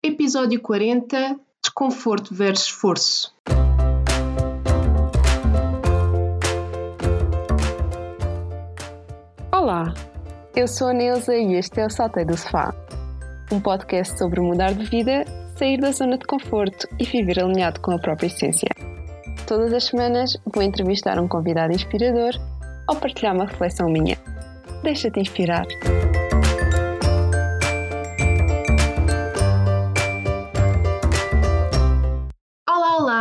Episódio 40 Desconforto versus esforço. Olá, eu sou a Neuza e este é o Saltei do Sofá, um podcast sobre mudar de vida, sair da zona de conforto e viver alinhado com a própria essência. Todas as semanas vou entrevistar um convidado inspirador ou partilhar uma reflexão minha. Deixa-te inspirar.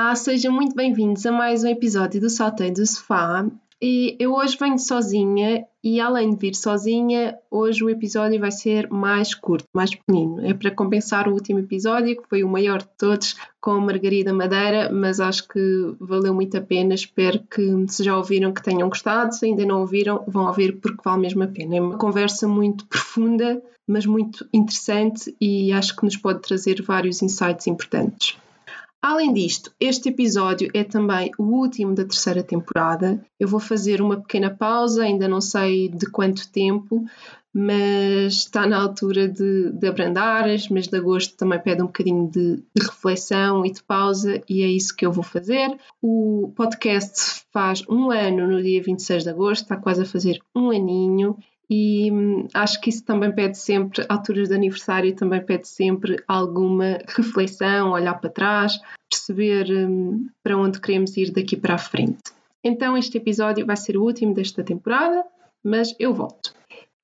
Olá, sejam muito bem-vindos a mais um episódio do Saltei do Sofá. E eu hoje venho sozinha e além de vir sozinha, hoje o episódio vai ser mais curto, mais pequenino. É para compensar o último episódio, que foi o maior de todos, com Margarida Madeira, mas acho que valeu muito a pena. Espero que se já ouviram que tenham gostado, se ainda não ouviram, vão ouvir porque vale mesmo a pena. É uma conversa muito profunda, mas muito interessante e acho que nos pode trazer vários insights importantes. Além disto, este episódio é também o último da terceira temporada. Eu vou fazer uma pequena pausa, ainda não sei de quanto tempo, mas está na altura de, de abrandar. Este mês de agosto também pede um bocadinho de, de, reflexão e de pausa, e é isso que eu vou fazer. O podcast faz um ano no dia 26 de agosto, está quase a fazer um aninho, e hum, acho que isso também pede sempre, alturas de aniversário, também pede sempre alguma reflexão, olhar para trás, perceber hum, para onde queremos ir daqui para a frente. Então, este episódio vai ser o último desta temporada, mas eu volto.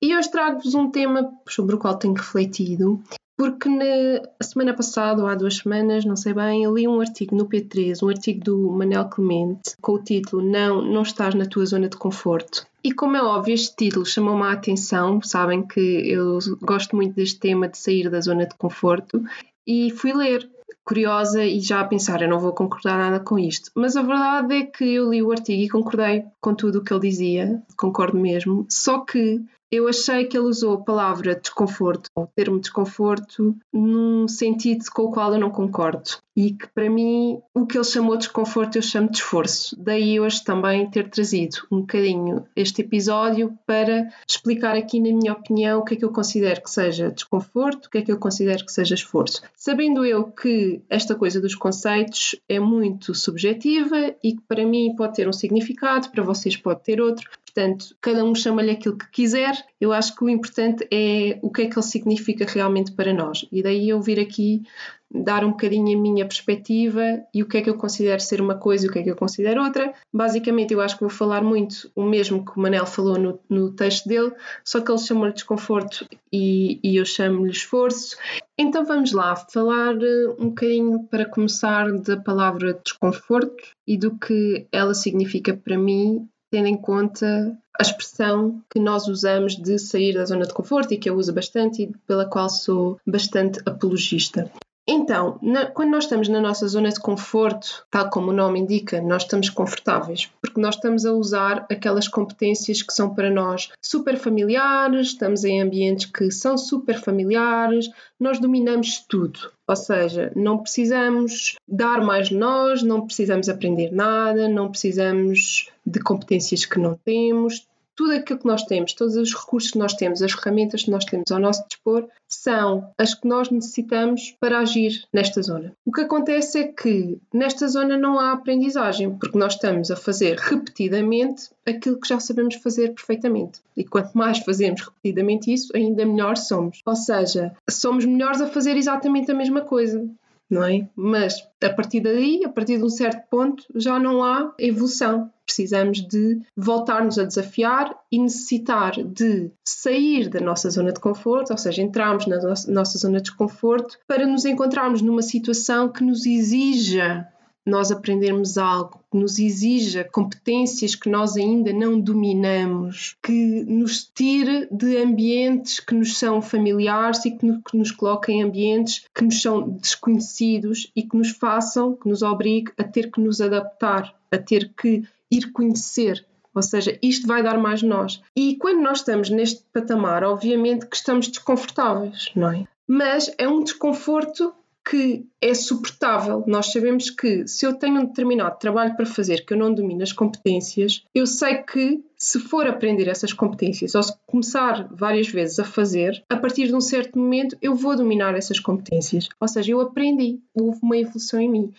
E hoje trago-vos um tema sobre o qual tenho refletido porque na semana passada, ou há duas semanas, não sei bem, eu li um artigo no P3, um artigo do Manel Clemente, com o título Não, não estás na tua zona de conforto. E como é óbvio, este título chamou-me a atenção, sabem que eu gosto muito deste tema de sair da zona de conforto, e fui ler, curiosa e já a pensar, eu não vou concordar nada com isto. Mas a verdade é que eu li o artigo e concordei com tudo o que ele dizia, concordo mesmo, só que eu achei que ele usou a palavra desconforto, o termo desconforto, num sentido com o qual eu não concordo. E que para mim o que ele chamou de desconforto eu chamo de esforço. Daí hoje também ter trazido um bocadinho este episódio para explicar aqui, na minha opinião, o que é que eu considero que seja desconforto, o que é que eu considero que seja esforço. Sabendo eu que esta coisa dos conceitos é muito subjetiva e que para mim pode ter um significado, para vocês pode ter outro, Portanto, cada um chama-lhe aquilo que quiser. Eu acho que o importante é o que é que ele significa realmente para nós. E daí eu vir aqui dar um bocadinho a minha perspectiva e o que é que eu considero ser uma coisa e o que é que eu considero outra. Basicamente, eu acho que vou falar muito o mesmo que o Manel falou no, no texto dele, só que ele chamou-lhe desconforto e, e eu chamo-lhe esforço. Então vamos lá falar eh, um bocadinho para começar da palavra desconforto e do que ela significa para mim tendo em conta a expressão que nós usamos de sair da zona de conforto e que eu uso bastante e pela qual sou bastante apologista. Então, na, quando nós estamos na nossa zona de conforto, tal como o nome indica, nós estamos confortáveis, porque nós estamos a usar aquelas competências que são para nós super familiares, estamos em ambientes que são super familiares, nós dominamos tudo. Ou seja, não precisamos dar mais de nós, não precisamos aprender nada, não precisamos de competências que não temos, tudo aquilo que nós temos, todos os recursos que nós temos, as ferramentas que nós temos ao nosso dispor, são as que nós necessitamos para agir nesta zona. O que acontece é que nesta zona não há aprendizagem, porque nós estamos a fazer repetidamente aquilo que já sabemos fazer perfeitamente. E quanto mais fazemos repetidamente isso, ainda melhor somos. Ou seja, somos melhores a fazer exatamente a mesma coisa não é? Mas a partir daí, a partir de um certo ponto, já não há evolução. Precisamos de voltar-nos a desafiar e necessitar de sair da nossa zona de conforto, ou seja, entrarmos na nossa zona de conforto para nos encontrarmos numa situação que nos exija nós aprendermos algo que nos exija competências que nós ainda não dominamos, que nos tire de ambientes que nos são familiares e que nos coloquem em ambientes que nos são desconhecidos e que nos façam, que nos obrigue a ter que nos adaptar, a ter que ir conhecer. Ou seja, isto vai dar mais nós. E quando nós estamos neste patamar, obviamente que estamos desconfortáveis, não é? Mas é um desconforto que é suportável. Nós sabemos que se eu tenho um determinado trabalho para fazer que eu não domino as competências, eu sei que se for aprender essas competências ou se começar várias vezes a fazer, a partir de um certo momento eu vou dominar essas competências. Ou seja, eu aprendi, houve uma evolução em mim.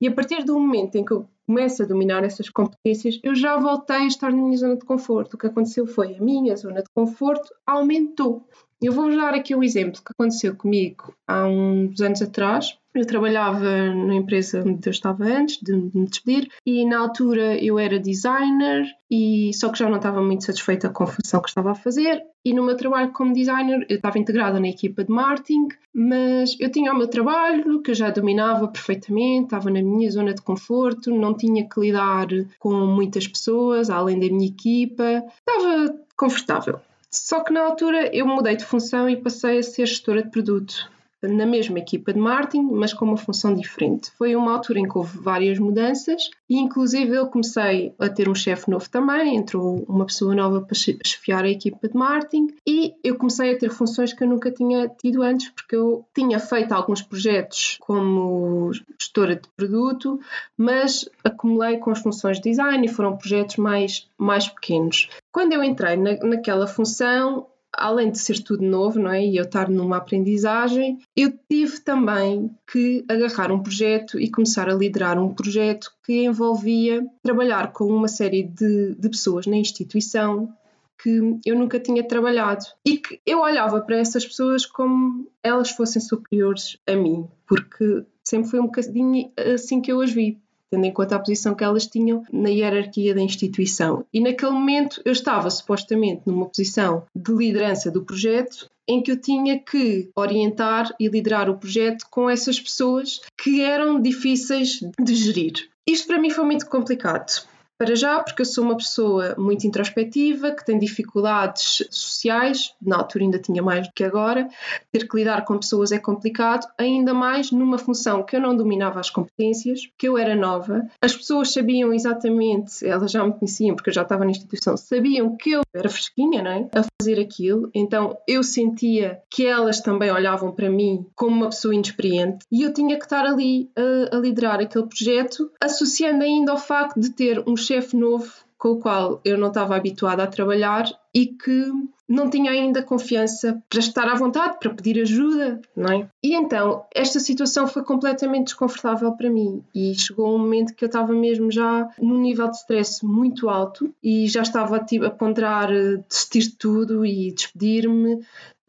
E a partir do momento em que eu começo a dominar essas competências, eu já voltei a estar na minha zona de conforto. O que aconteceu foi a minha zona de conforto aumentou. Eu vou dar aqui um exemplo que aconteceu comigo há uns anos atrás. Eu trabalhava na empresa onde eu estava antes de me despedir e na altura eu era designer e só que já não estava muito satisfeita com a função que estava a fazer e no meu trabalho como designer eu estava integrada na equipa de marketing, mas eu tinha o meu trabalho que eu já dominava perfeitamente, estava na minha zona de conforto, não tinha que lidar com muitas pessoas além da minha equipa, estava confortável. Só que na altura eu mudei de função e passei a ser gestora de produto na mesma equipa de marketing, mas com uma função diferente. Foi uma altura em que houve várias mudanças e, inclusive, eu comecei a ter um chefe novo também, entrou uma pessoa nova para chefiar a equipa de marketing e eu comecei a ter funções que eu nunca tinha tido antes, porque eu tinha feito alguns projetos como gestora de produto, mas acumulei com as funções de design e foram projetos mais, mais pequenos. Quando eu entrei na, naquela função, além de ser tudo novo, não é? E eu estar numa aprendizagem, eu tive também que agarrar um projeto e começar a liderar um projeto que envolvia trabalhar com uma série de, de pessoas na instituição que eu nunca tinha trabalhado e que eu olhava para essas pessoas como elas fossem superiores a mim, porque sempre foi um bocadinho assim que eu as vi tendo em conta a posição que elas tinham na hierarquia da instituição. E naquele momento eu estava supostamente numa posição de liderança do projeto em que eu tinha que orientar e liderar o projeto com essas pessoas que eram difíceis de gerir. Isto para mim foi muito complicado, para já, porque eu sou uma pessoa muito introspectiva, que tem dificuldades sociais, na altura ainda tinha mais do que agora, ter que lidar com pessoas é complicado, ainda mais numa função que eu não dominava as competências, que eu era nova, as pessoas sabiam exatamente, elas já me conheciam porque eu já estava na instituição, sabiam que eu era fresquinha, não é? A fazer aquilo, então eu sentia que elas também olhavam para mim como uma pessoa inexperiente e eu tinha que estar ali a, a liderar aquele projeto, associando ainda ao facto de ter um chefe chefe novo com o qual eu não estava habituada a trabalhar e que não tinha ainda confiança para estar à vontade, para pedir ajuda, não é? E então, esta situação foi completamente desconfortável para mim e chegou um momento que eu estava mesmo já num nível de stress muito alto e já estava tipo, a ponderar eh, desistir de tudo e despedir-me,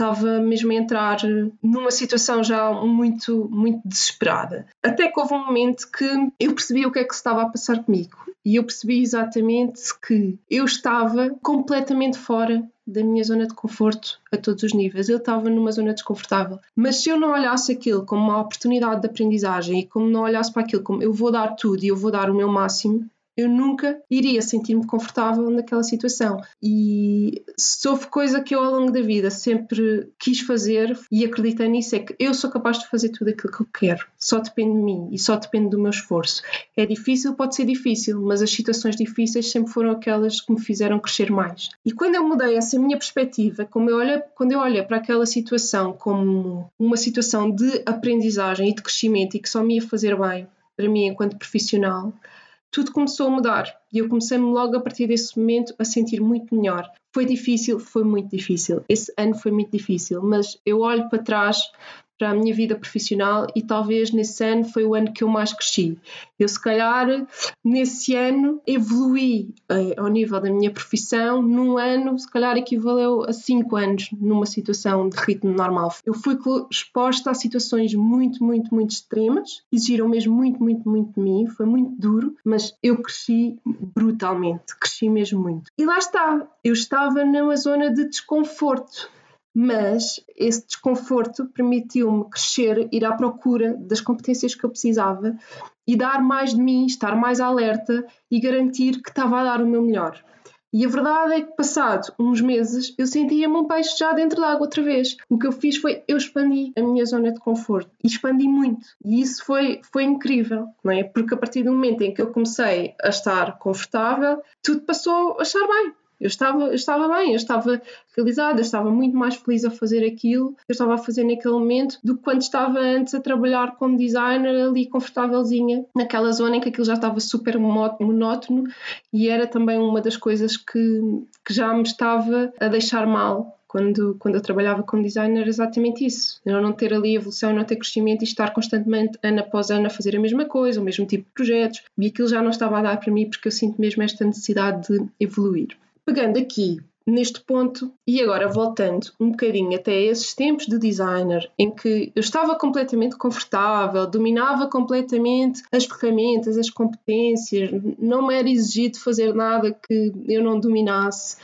estava mesmo a entrar numa situação já muito, muito desesperada. Até que houve um momento que eu percebi o que é que se estava a passar comigo e eu percebi exatamente que eu estava completamente fora da minha zona de conforto a todos os níveis. Eu estava numa zona desconfortável. Mas se eu não olhasse aquilo como uma oportunidade de aprendizagem e como não olhasse para aquilo como eu vou dar tudo e eu vou dar o meu máximo, eu nunca iria sentir-me confortável naquela situação. E se houve coisa que eu ao longo da vida sempre quis fazer e acreditei nisso, é que eu sou capaz de fazer tudo aquilo que eu quero. Só depende de mim e só depende do meu esforço. É difícil, pode ser difícil, mas as situações difíceis sempre foram aquelas que me fizeram crescer mais. E quando eu mudei essa minha perspectiva, como eu olho, quando eu olho para aquela situação como uma situação de aprendizagem e de crescimento e que só me ia fazer bem para mim enquanto profissional, tudo começou a mudar e eu comecei-me logo a partir desse momento a sentir muito melhor. Foi difícil, foi muito difícil. Esse ano foi muito difícil, mas eu olho para trás para a minha vida profissional e talvez nesse ano foi o ano que eu mais cresci. Eu, se calhar, nesse ano evolui eh, ao nível da minha profissão, num ano, se calhar, equivaleu a cinco anos numa situação de ritmo normal. Eu fui exposta a situações muito, muito, muito extremas, exigiram mesmo muito, muito, muito de mim, foi muito duro, mas eu cresci brutalmente, cresci mesmo muito. E lá está, eu estava numa zona de desconforto mas esse desconforto permitiu-me crescer, ir à procura das competências que eu precisava e dar mais de mim, estar mais alerta e garantir que estava a dar o meu melhor. E a verdade é que, passado uns meses, eu sentia-me um peixe já dentro da água outra vez. O que eu fiz foi eu expandi a minha zona de conforto e expandi muito. E isso foi, foi incrível, não é? Porque a partir do momento em que eu comecei a estar confortável, tudo passou a estar bem Eu estava, eu estava bem, eu estava realizada, eu estava muito mais feliz a fazer aquilo que eu estava a fazer naquele momento do que quando estava antes a trabalhar como designer ali confortávelzinha, naquela zona em que aquilo já estava super monótono e era também uma das coisas que, que já me estava a deixar mal quando, quando eu trabalhava como designer exatamente isso. Eu não ter ali evolução, não ter crescimento e estar constantemente, ano após ano, a fazer a mesma coisa, o mesmo tipo de projetos. E aquilo já não estava a dar para mim porque eu sinto mesmo esta necessidade de evoluir. Pegando aqui neste ponto e agora voltando um bocadinho até esses tempos de designer em que eu estava completamente confortável, dominava completamente as ferramentas, as competências, não me era exigido fazer nada que eu não dominasse.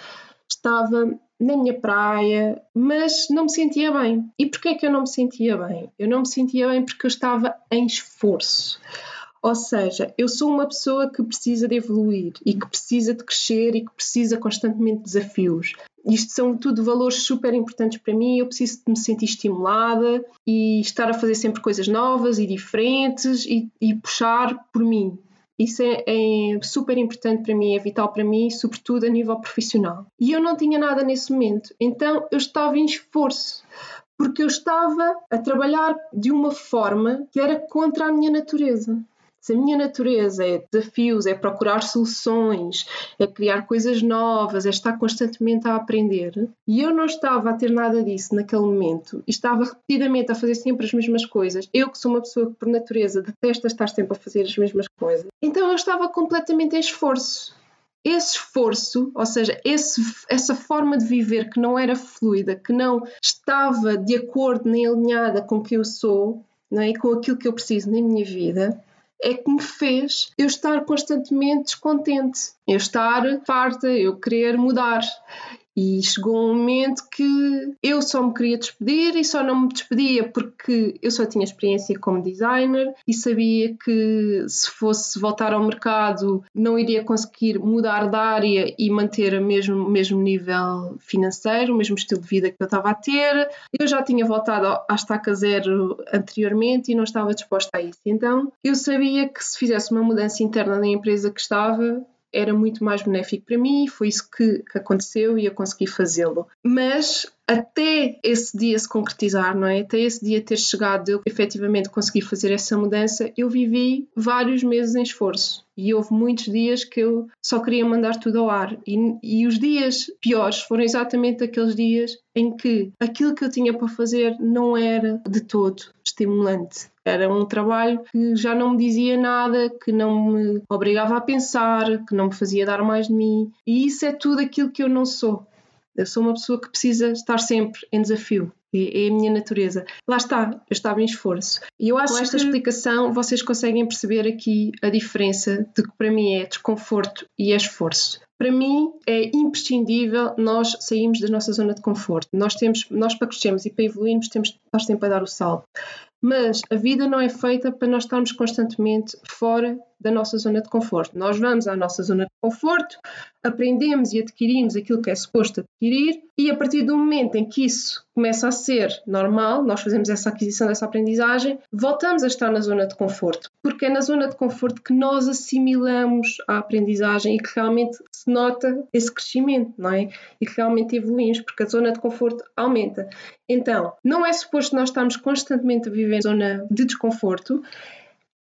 Estava na minha praia, mas não me sentia bem. E porquê é que eu não me sentia bem? Eu não me sentia bem porque eu estava em esforço. Ou seja, eu sou uma pessoa que precisa de evoluir e que precisa de crescer e que precisa constantemente de desafios. Isto são tudo valores super importantes para mim. Eu preciso de me sentir estimulada e estar a fazer sempre coisas novas e diferentes e, e puxar por mim. Isso é, é, super importante para mim, é vital para mim, sobretudo a nível profissional. E eu não tinha nada nesse momento, então eu estava em esforço, porque eu estava a trabalhar de uma forma que era contra a minha natureza. Se a minha natureza é desafios, é procurar soluções, é criar coisas novas, é estar constantemente a aprender, e eu não estava a ter nada disso naquele momento, e estava repetidamente a fazer sempre as mesmas coisas, eu que sou uma pessoa que por natureza detesta estar sempre a fazer as mesmas coisas, então eu estava completamente em esforço esse esforço, ou seja, esse, essa forma de viver que não era fluida, que não estava de acordo nem alinhada com o que eu sou não é? e com aquilo que eu preciso na minha vida, é que me fez eu estar constantemente descontente, eu estar farta, eu querer mudar. E chegou um momento que eu só me queria despedir e só não me despedia porque eu só tinha experiência como designer e sabia que se fosse voltar ao mercado não iria conseguir mudar de área e manter o mesmo, mesmo nível financeiro, o mesmo estilo de vida que eu estava a ter. Eu já tinha voltado à estaca zero anteriormente e não estava disposta a isso. Então eu sabia que se fizesse uma mudança interna na empresa que estava, era muito mais benéfico para mim, foi isso que, que aconteceu e eu consegui fazê-lo. Mas até esse dia se concretizar, não é? Até esse dia ter chegado, eu efetivamente consegui fazer essa mudança, eu vivi vários meses em esforço. E houve muitos dias que eu só queria mandar tudo ao ar. E, e os dias piores foram exatamente aqueles dias em que aquilo que eu tinha para fazer não era de todo estimulante. Era um trabalho que já não me dizia nada, que não me obrigava a pensar, que não me fazia dar mais de mim. E isso é tudo aquilo que eu não sou. Eu sou uma pessoa que precisa estar sempre em desafio. É a minha natureza. Lá está, eu estava em esforço. E eu acho que com esta que... explicação vocês conseguem perceber aqui a diferença de que para mim é desconforto e é esforço. Para mim é imprescindível nós sairmos da nossa zona de conforto. Nós temos, nós para crescermos e para evoluirmos temos de estar sempre a dar o salto. Mas a vida não é feita para nós estarmos constantemente fora da nossa zona de conforto. Nós vamos à nossa zona de conforto, aprendemos e adquirimos aquilo que é suposto adquirir, e a partir do momento em que isso começa a ser normal, nós fazemos essa aquisição dessa aprendizagem, voltamos a estar na zona de conforto, porque é na zona de conforto que nós assimilamos a aprendizagem e que realmente se nota esse crescimento, não é? E que realmente evoluímos, porque a zona de conforto aumenta. Então, não é suposto nós estarmos constantemente a viver zona de desconforto,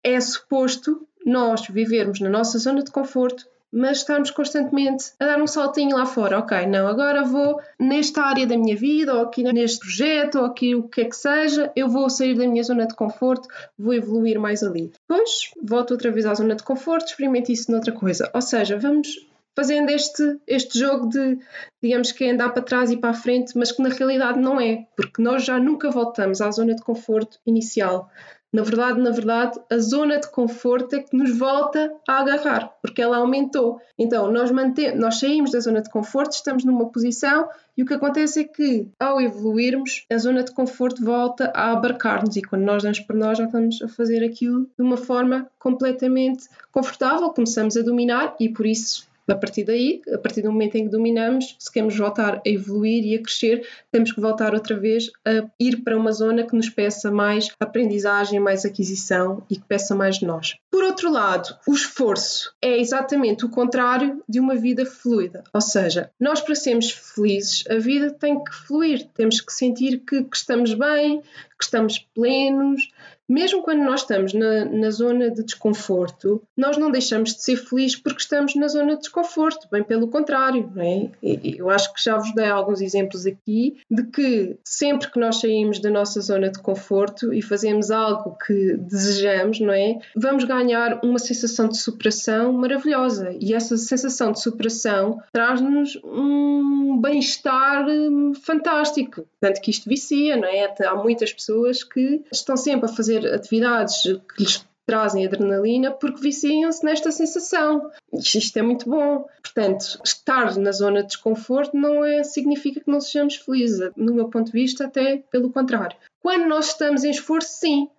é suposto nós vivermos na nossa zona de conforto, mas estarmos constantemente a dar um saltinho lá fora. Ok, não, agora vou nesta área da minha vida, ou aqui neste projeto, ou aqui o que é que seja, eu vou sair da minha zona de conforto, vou evoluir mais ali. Depois volto outra vez à zona de conforto, experimento isso noutra coisa. Ou seja, vamos fazendo este, este jogo de, digamos que é andar para trás e para a frente, mas que na realidade não é, porque nós já nunca voltamos à zona de conforto inicial. Na verdade, na verdade, a zona de conforto é que nos volta a agarrar, porque ela aumentou. Então, nós, mantemos, nós saímos da zona de conforto, estamos numa posição e o que acontece é que, ao evoluirmos, a zona de conforto volta a abarcar-nos e quando nós damos por nós já estamos a fazer aquilo de uma forma completamente confortável, começamos a dominar e por isso A partir daí, a partir do momento em que dominamos, se queremos voltar a evoluir e a crescer, temos que voltar outra vez a ir para uma zona que nos peça mais aprendizagem, mais aquisição e que peça mais de nós. Por outro lado, o esforço é exatamente o contrário de uma vida fluida. Ou seja, nós para sermos felizes, a vida tem que fluir, temos que sentir que, que estamos bem, que estamos plenos, mesmo quando nós estamos na, na, zona de desconforto, nós não deixamos de ser felizes porque estamos na zona de desconforto, bem pelo contrário, não é? Eu acho que já vos dei alguns exemplos aqui de que sempre que nós saímos da nossa zona de conforto e fazemos algo que desejamos, não é? Vamos ganhar uma sensação de superação maravilhosa e essa sensação de superação traz-nos um bem-estar hum, fantástico, tanto que isto vicia, não é? Há muitas pessoas que estão sempre a fazer atividades que lhes trazem adrenalina porque viciam-se nesta sensação. Isto é muito bom. Portanto, estar na zona de desconforto não é, significa que não sejamos felizes. No meu ponto de vista, até pelo contrário. Quando nós estamos em esforço, sim,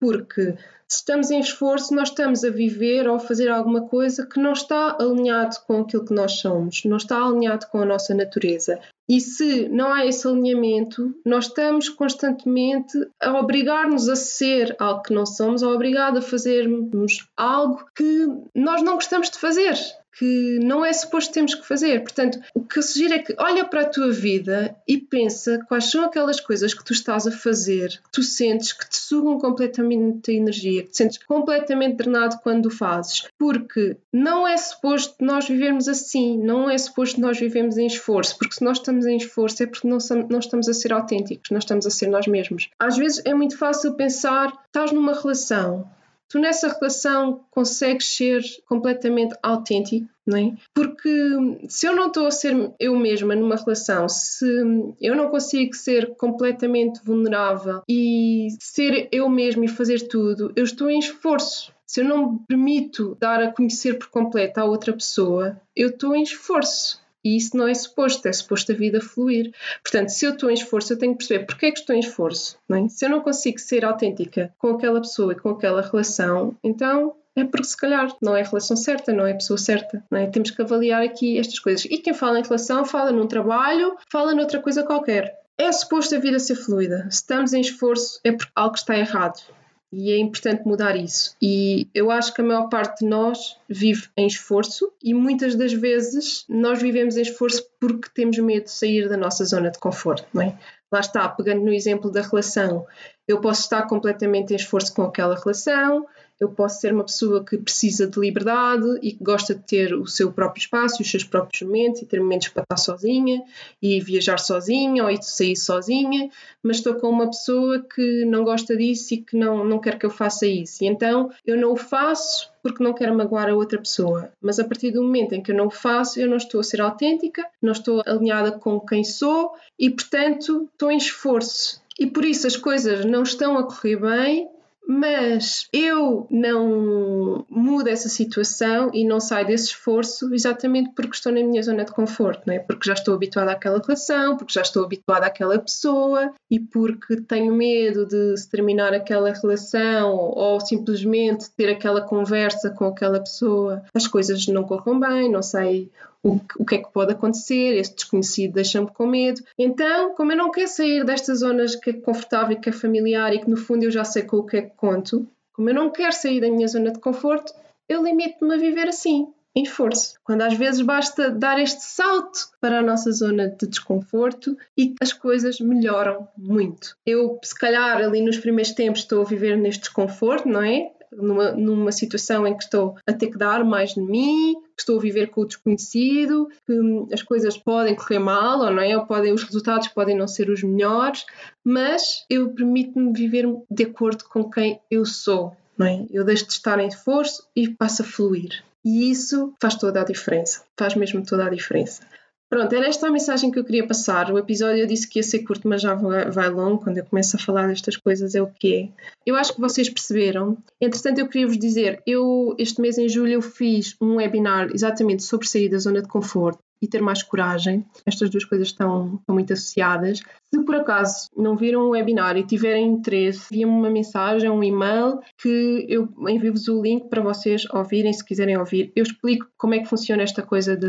porque se estamos em esforço, nós estamos a viver ou a fazer alguma coisa que não está alinhado com aquilo que nós somos, não está alinhado com a nossa natureza. E se não há esse alinhamento, nós estamos constantemente a obrigar-nos a ser algo que não somos, a obrigar a fazermos algo que nós não gostamos de fazer que não é suposto termos que fazer. Portanto, o que eu sugiro é que olha para a tua vida e pensa quais são aquelas coisas que tu estás a fazer, que tu sentes que te sugam completamente a energia, que te sentes completamente drenado quando o fazes. Porque não é suposto nós vivermos assim, não é suposto nós vivemos em esforço, porque se nós estamos em esforço é porque não, não estamos a ser autênticos, nós estamos a ser nós mesmos. Às vezes é muito fácil pensar, estás numa relação, tu nessa relação consegues ser completamente autêntico, não é? Porque se eu não estou a ser eu mesma numa relação, se eu não consigo ser completamente vulnerável e ser eu mesma e fazer tudo, eu estou em esforço. Se eu não me permito dar a conhecer por completo a outra pessoa, eu estou em esforço. E isso não é suposto, é suposto a vida fluir. Portanto, se eu estou em esforço, eu tenho que perceber porque é que estou em esforço. É? Se eu não consigo ser autêntica com aquela pessoa e com aquela relação, então é porque se calhar não é a relação certa, não é a pessoa certa. É? Temos que avaliar aqui estas coisas. E quem fala em relação, fala num trabalho, fala noutra coisa qualquer. É suposto a vida ser fluida. Se estamos em esforço, é porque algo está errado e é importante mudar isso. E eu acho que a maior parte de nós vive em esforço e muitas das vezes nós vivemos em esforço porque temos medo de sair da nossa zona de conforto, não é? Lá está, pegando no exemplo da relação, eu posso estar completamente em esforço com aquela relação, eu posso ser uma pessoa que precisa de liberdade e que gosta de ter o seu próprio espaço, os seus próprios momentos e ter momentos para estar sozinha e viajar sozinha ou ir sair sozinha, mas estou com uma pessoa que não gosta disso e que não, não quer que eu faça isso. E então eu não o faço porque não quero magoar a outra pessoa. Mas a partir do momento em que eu não o faço, eu não estou a ser autêntica, não estou alinhada com quem sou e, portanto, estou em esforço. E por isso as coisas não estão a correr bem mas eu não mudo essa situação e não saio desse esforço exatamente porque estou na minha zona de conforto, não é? Porque já estou habituada àquela relação, porque já estou habituada àquela pessoa e porque tenho medo de se terminar aquela relação ou simplesmente ter aquela conversa com aquela pessoa, as coisas não corram bem, não sei o, o que é que pode acontecer, este desconhecido deixa-me com medo. Então, como eu não quero sair destas zonas que é confortável e que é familiar e que no fundo eu já sei com o que é que conto, como eu não quero sair da minha zona de conforto, eu limito-me a viver assim, em esforço. Quando às vezes basta dar este salto para a nossa zona de desconforto e as coisas melhoram muito. Eu, se calhar, ali nos primeiros tempos estou a viver neste desconforto, não é? Numa, numa situação em que estou a ter que dar mais de mim, que estou a viver com o desconhecido, que hum, as coisas podem correr mal, ou não é? Ou podem, os resultados podem não ser os melhores, mas eu permito-me viver de acordo com quem eu sou, não é? Eu deixo de estar em esforço e passo a fluir. E isso faz toda a diferença, faz mesmo toda a diferença. Pronto, era esta a mensagem que eu queria passar. O episódio eu disse que ia ser curto, mas já vai longo. Quando eu começo a falar destas coisas, é o que é. Eu acho que vocês perceberam. Entretanto, eu queria vos dizer: eu, este mês em julho, eu fiz um webinar exatamente sobre sair da zona de conforto. E ter mais coragem. Estas duas coisas estão, estão muito associadas. Se por acaso não viram o webinar e tiverem interesse, enviem-me uma mensagem, um e-mail, que eu envio-vos o link para vocês ouvirem, se quiserem ouvir. Eu explico como é que funciona esta coisa de,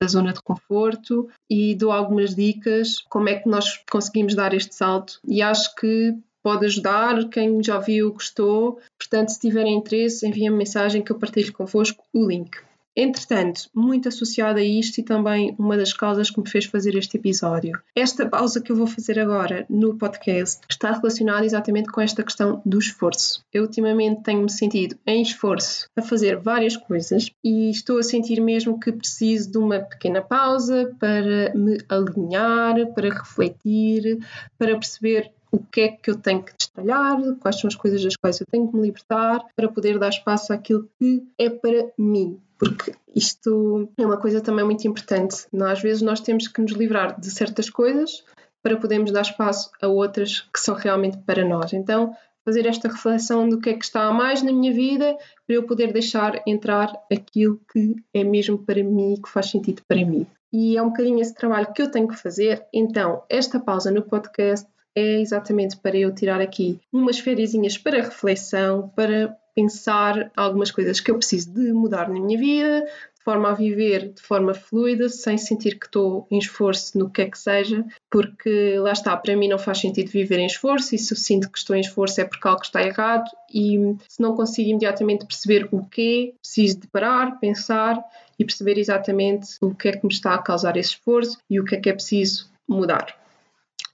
da zona de conforto e dou algumas dicas, como é que nós conseguimos dar este salto. E acho que pode ajudar quem já viu, gostou. Portanto, se tiverem interesse, enviem-me mensagem que eu partilho convosco o link. Entretanto, muito associada a isto e também uma das causas que me fez fazer este episódio. Esta pausa que eu vou fazer agora no podcast está relacionada exatamente com esta questão do esforço. Eu ultimamente tenho-me sentido em esforço a fazer várias coisas e estou a sentir mesmo que preciso de uma pequena pausa para me alinhar, para refletir, para perceber o que é que eu tenho que destralhar, quais são as coisas das quais eu tenho que me libertar para poder dar espaço àquilo que é para mim, porque isto é uma coisa também muito importante. Às vezes nós temos que nos livrar de certas coisas para podermos dar espaço a outras que são realmente para nós. Então, fazer esta reflexão do que é que está a mais na minha vida para eu poder deixar entrar aquilo que é mesmo para mim, que faz sentido para mim. E é um bocadinho esse trabalho que eu tenho que fazer. Então, esta pausa no podcast é exatamente para eu tirar aqui umas férias para reflexão, para pensar algumas coisas que eu preciso de mudar na minha vida, de forma a viver de forma fluida, sem sentir que estou em esforço no que é que seja, porque lá está, para mim não faz sentido viver em esforço, e se eu sinto que estou em esforço é porque algo está errado, e se não consigo imediatamente perceber o quê, preciso de parar, pensar e perceber exatamente o que é que me está a causar esse esforço e o que é que é preciso mudar.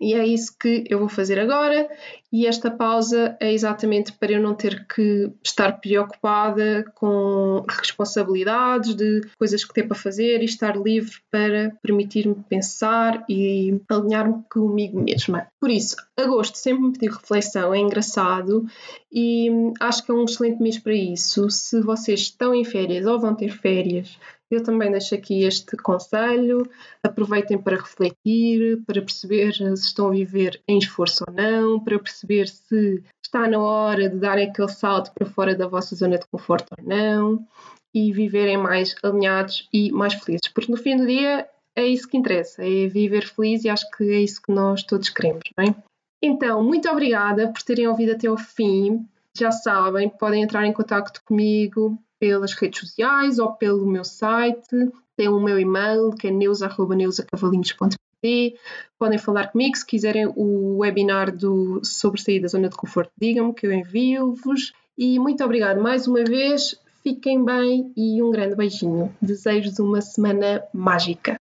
E é isso que eu vou fazer agora. E esta pausa é exatamente para eu não ter que estar preocupada com responsabilidades de coisas que tenho para fazer e estar livre para permitir-me pensar e alinhar-me comigo mesma. Por isso, agosto sempre me pediu reflexão, é engraçado e acho que é um excelente mês para isso. Se vocês estão em férias ou vão ter férias, eu também deixo aqui este conselho. Aproveitem para refletir, para perceber se estão a viver em esforço ou não, para perceber se está na hora de dar aquele salto para fora da vossa zona de conforto ou não e viverem mais alinhados e mais felizes. Porque no fim do dia é isso que interessa, é viver feliz e acho que é isso que nós todos queremos, não é? Então, muito obrigada por terem ouvido até ao fim. Já sabem, podem entrar em contato comigo pelas redes sociais ou pelo meu site. Tem o meu e-mail que é neusa.neusacavalinhos.pt. Podem falar comigo se quiserem o webinar do, sobre sair da zona de conforto, digam-me que eu envio-vos. E muito obrigado mais uma vez. Fiquem bem e um grande beijinho. Desejo-vos uma semana mágica.